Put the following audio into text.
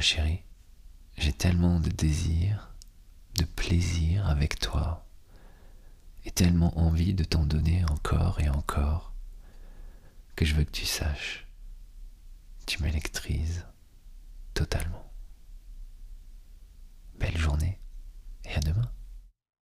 ma chérie, j'ai tellement de désir, de plaisir avec toi, et tellement envie de t'en donner encore et encore, que je veux que tu saches, tu m'électrises.